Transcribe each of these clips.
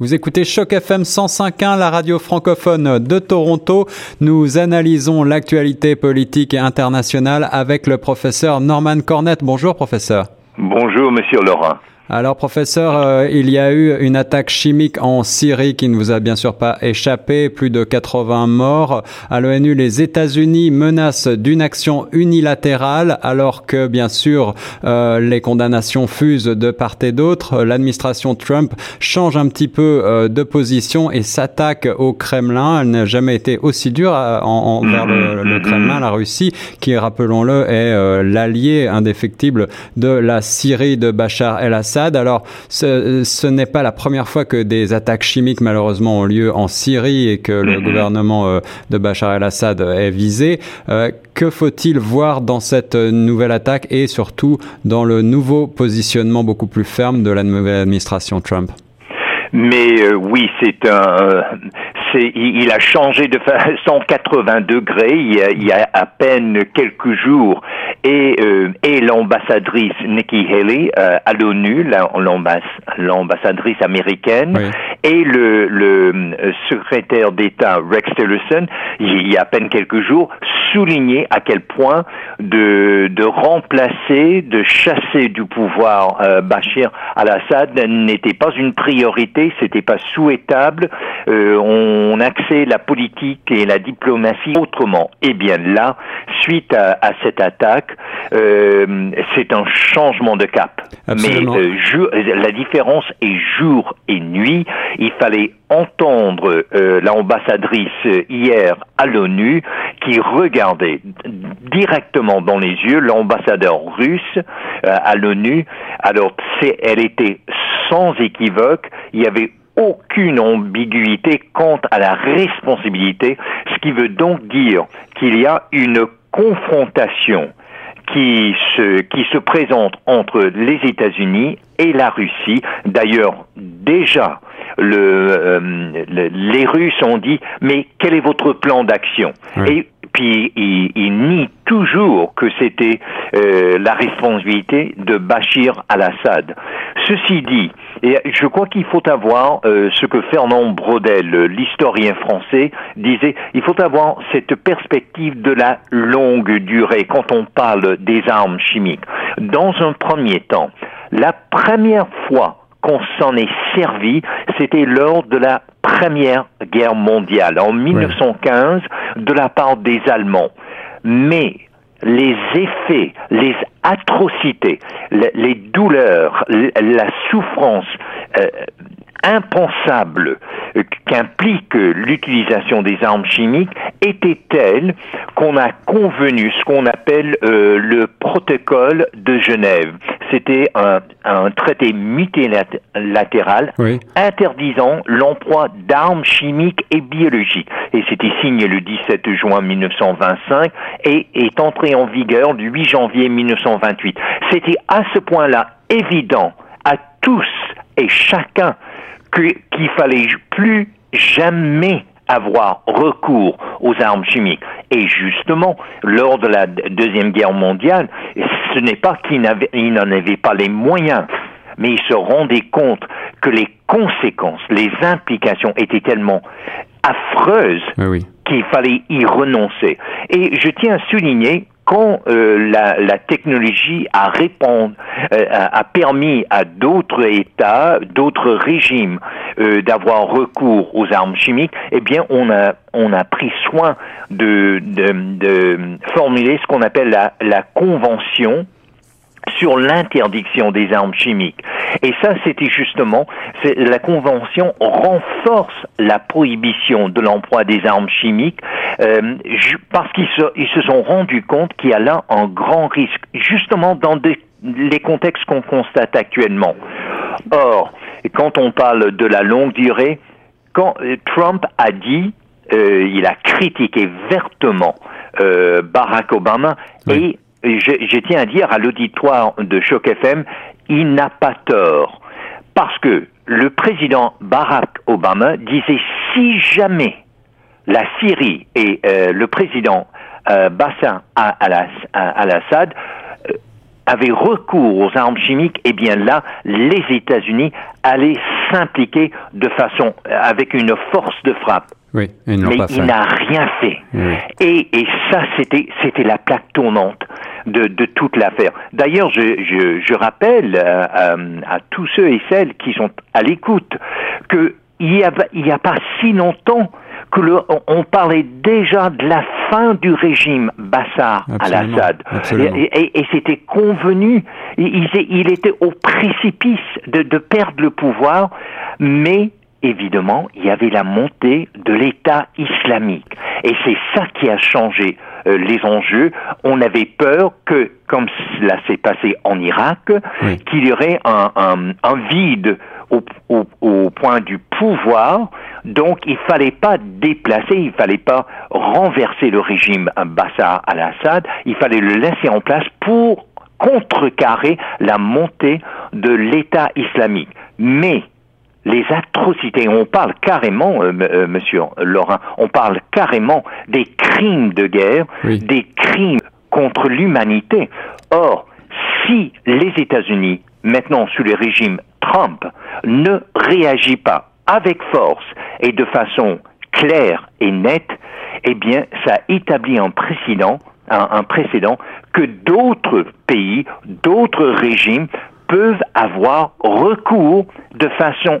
Vous écoutez Choc FM 105.1, la radio francophone de Toronto. Nous analysons l'actualité politique et internationale avec le professeur Norman Cornette. Bonjour professeur. Bonjour monsieur Laurent. Alors, professeur, euh, il y a eu une attaque chimique en Syrie qui ne vous a bien sûr pas échappé. Plus de 80 morts. À l'ONU, les États-Unis menacent d'une action unilatérale, alors que, bien sûr, euh, les condamnations fusent de part et d'autre. L'administration Trump change un petit peu euh, de position et s'attaque au Kremlin. Elle n'a jamais été aussi dure envers le, le, Kremlin, la Russie, qui, rappelons-le, est l'allié indéfectible de la Syrie de Bachar el-Assad alors, ce, n'est pas la première fois que des attaques chimiques, malheureusement, ont lieu en Syrie et que le mhm. gouvernement euh, de Bachar el-Assad est visé. Euh, que faut-il voir dans cette nouvelle attaque et surtout dans le nouveau positionnement beaucoup plus ferme de la nouvelle administration Trump? Mais euh, oui, c'est un, il a changé de 180 degrés il y, a, à peine quelques jours et, euh, et l'ambassadrice Nikki Haley euh, à l'ONU, l'ambassadrice américaine, et le, le euh, secrétaire d'État Rex Tillerson, il y a à peine quelques jours, souligné à quel point de, de remplacer, de chasser du pouvoir euh, Bachir al-Assad n'était pas une priorité, c'était pas souhaitable. Euh, on axait la politique et la diplomatie autrement. Et eh bien là, suite à, à cette attaque, euh, c'est un changement de cap. Absolument. Mais euh, la différence est jour et nuit. Il fallait entendre euh, l'ambassadrice hier à l'ONU qui regardait directement dans les yeux l'ambassadeur russe à l'ONU. Alors, elle était sans équivoque. Il y avait aucune ambiguïté quant à la responsabilité, ce qui veut donc dire qu'il y a une confrontation qui se, qui se présente entre les États-Unis et la Russie. D'ailleurs, déjà, le, euh, les Russes ont dit mais quel est votre plan d'action? Et puis ils, ils nient toujours que c'était euh, la responsabilité de Bachir al-Assad. Ceci dit, et je crois qu'il faut avoir euh, ce que Fernand Brodel, l'historien français, disait, il faut avoir cette perspective de la longue durée quand on parle des armes chimiques. Dans un premier temps, la première fois qu'on s'en est servi, c'était lors de la Première Guerre mondiale, en 1915, de la part des Allemands. Mais les effets, les atrocités, les douleurs, la souffrance euh, impensable qu'implique l'utilisation des armes chimiques était telle qu'on a convenu ce qu'on appelle euh, le protocole de Genève. C'était un, traité multilatéral interdisant l'emploi d'armes chimiques et biologiques. Et c'était signé le 17 juin 1925 et est entré en vigueur le 8 janvier 1928. C'était à ce point-là évident à tous et chacun qu'il fallait plus jamais avoir recours aux armes chimiques. Et justement, lors de la Deuxième Guerre mondiale, ce n'est pas qu'il n'en avait pas les moyens, mais il se rendait compte que les conséquences, les implications étaient tellement affreuses qu'il fallait y renoncer. Et je tiens à souligner quand euh, la, la, technologie a, euh, a, permis à d'autres États, d'autres régimes euh, d'avoir recours aux armes chimiques, eh bien, on a on a pris soin de, de, de formuler ce qu'on appelle la, la convention sur l'interdiction des armes chimiques. Et ça, c'était justement, la Convention renforce la prohibition de l'emploi des armes chimiques euh, parce qu'ils se, ils se sont rendus compte qu'il y a là un grand risque, justement dans les contextes qu'on constate actuellement. Or, quand on parle de la longue durée, quand euh, Trump a dit, euh, il a critiqué vertement euh, Barack Obama et je, tiens à dire à l'auditoire de Choc FM, il n'a pas tort. Parce que le président Barack Obama disait si jamais la Syrie et euh, le président euh, Bassa al-Assad euh, avait recours aux armes chimiques, eh bien là, les États-Unis allaient s'impliquer de façon, avec une force de frappe. Oui, mais il n'a rien fait. Et, et, ça, c'était, c'était la plaque tournante de, de toute l'affaire. D'ailleurs, je, je, je, rappelle à, à, tous ceux et celles qui sont à l'écoute que il n'y a, il y a pas si longtemps que le, on parlait déjà de la fin du régime Bachar al-Assad. Et, et, c'était convenu, il, il, était au précipice de, de perdre le pouvoir, mais évidemment, il y avait la montée de l'État islamique. Et c'est ça qui a changé euh, les enjeux. On avait peur que, comme cela s'est passé en Irak, qu'il y aurait un, un, un vide au, au, au, point du pouvoir. Donc, il fallait pas déplacer, il fallait pas renverser le régime Bassa al-Assad, il fallait le laisser en place pour contrecarrer la montée de l'État islamique. Mais les atrocités, on parle carrément, euh, euh, monsieur Laurent, on parle carrément des crimes de guerre, des crimes contre l'humanité. Or, si les États-Unis, maintenant sous le régime Trump, ne réagissent pas avec force et de façon claire et nette, eh bien, ça établit un précédent, un précédent que d'autres pays, d'autres régimes peuvent avoir recours de façon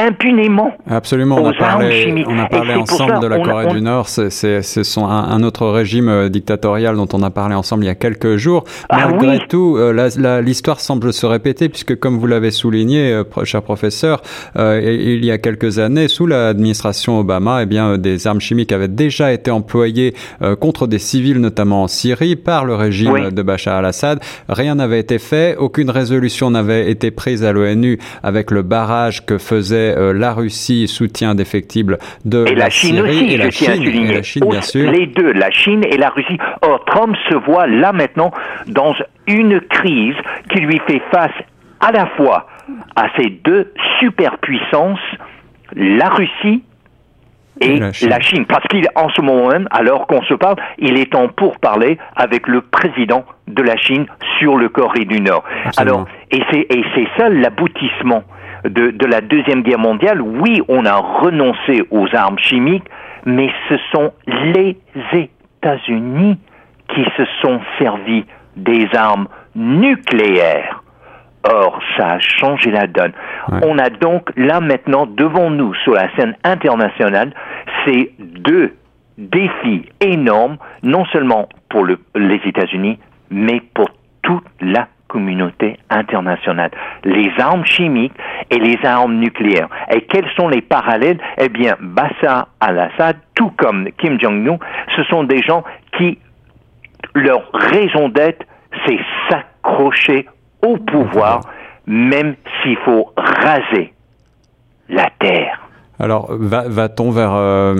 impunément. Absolument, on a parlé, on a parlé ensemble de la Corée du Nord, c'est un, un, autre régime euh, dictatorial dont on a parlé ensemble il y a quelques jours. Ah Malgré tout, euh, l'histoire semble se répéter puisque comme vous l'avez souligné, euh, cher professeur, il y a quelques années, sous l'administration Obama, eh bien, des armes chimiques avaient déjà été employées contre des civils, notamment en Syrie, par le régime de Bachar al-Assad. Rien n'avait été fait, aucune résolution n'avait été prise à l'ONU avec le barrage que faisait euh, la Russie, soutien indéfectible de et la, Chine aussi, et la Chine, et la Chine, bien sûr. Les deux, la Chine et la Russie. Or, Trump se voit là maintenant dans une crise qui lui fait face à la fois à ces deux superpuissances, la Russie et la Chine. Parce qu'en ce moment même, alors qu'on se parle, il est en pourparler avec le président de la Chine sur le Corée du Nord. Alors, et c'est, et c'est ça l'aboutissement de, de la Deuxième Guerre mondiale. Oui, on a renoncé aux armes chimiques, mais ce sont les États-Unis qui se sont servis des armes nucléaires. Or, ça a changé la donne. On a donc là maintenant devant nous sur la scène internationale ces deux défis énormes, non seulement pour le, les États-Unis, mais pour toute la communauté internationale. Les armes chimiques et les armes nucléaires. Et quels sont les parallèles? Eh bien, Bassa al-Assad, tout comme Kim Jong-un, ce sont des gens qui, leur raison d'être, c'est s'accrocher au pouvoir, même s'il faut raser la terre. Alors, va-t-on vers euh,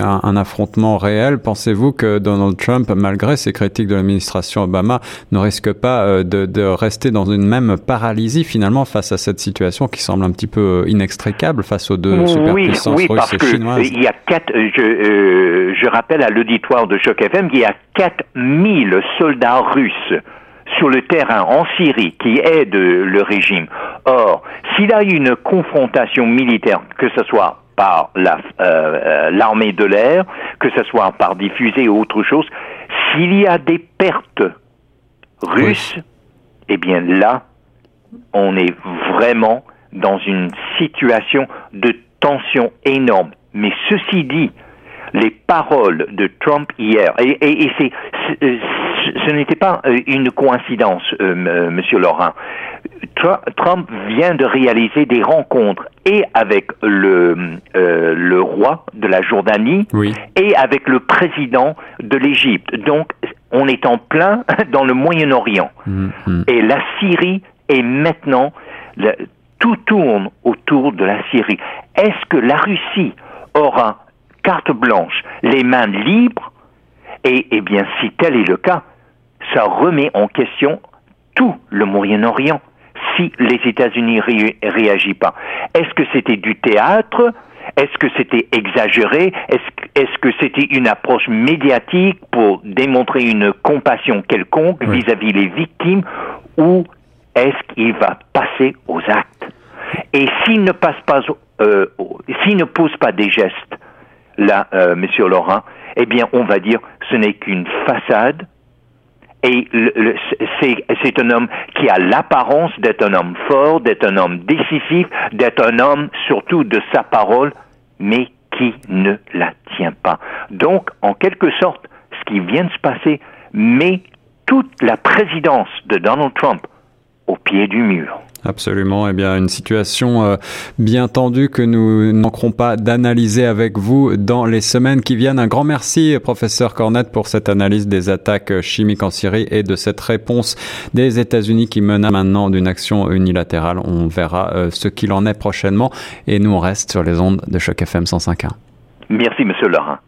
un, affrontement réel? Pensez-vous que Donald Trump, malgré ses critiques de l'administration Obama, ne risque pas euh, de, rester dans une même paralysie finalement face à cette situation qui semble un petit peu inextricable face aux deux superpuissances oui, russes et chinoises? Il y a quatre, je, je rappelle à l'auditoire de Choc FM qu'il y a 4000 soldats russes sur le terrain en Syrie qui aident le régime. Or, s'il y a une confrontation militaire, que ce soit par euh, euh, l'armée de l'air, que ce soit par des fusées ou autre chose, s'il y a des pertes russes, eh bien là, on est vraiment dans une situation de tension énorme. Mais ceci dit, les paroles de Trump hier, et, et, c'est, ce n'était pas euh, une coïncidence, euh, Monsieur Laurent. Trump vient de réaliser des rencontres et avec le, euh, le roi de la Jordanie et avec le président de l'Égypte. Donc, on est en plein dans le Moyen-Orient. Mm-hmm. Et la Syrie est maintenant, tout tourne autour de la Syrie. Est-ce que la Russie aura carte blanche, les mains libres? Et, eh bien, si tel est le cas, ça remet en question tout le Moyen-Orient si les États-Unis ne réagissent pas. Est-ce que c'était du théâtre? Est-ce que c'était exagéré? Est-ce que c'était une approche médiatique pour démontrer une compassion quelconque vis-à-vis les victimes Ou est-ce qu'il va passer aux actes? Et s'il ne passe pas, euh, s'il ne pose pas des gestes, là, euh, Monsieur Laurent, eh bien, on va dire ce n'est qu'une façade et c'est un homme qui a l'apparence d'être un homme fort, d'être un homme décisif, d'être un homme surtout de sa parole, mais qui ne la tient pas. Donc, en quelque sorte, ce qui vient de se passer met toute la présidence de Donald Trump au pied du mur. Absolument. Eh bien, une situation euh, bien tendue que nous manquerons pas d'analyser avec vous dans les semaines qui viennent. Un grand merci, professeur Cornette, pour cette analyse des attaques chimiques en Syrie et de cette réponse des États-Unis qui menacent maintenant d'une action unilatérale. On verra euh, ce qu'il en est prochainement et nous on reste sur les ondes de choc FM 105.1. Merci, monsieur Laurent.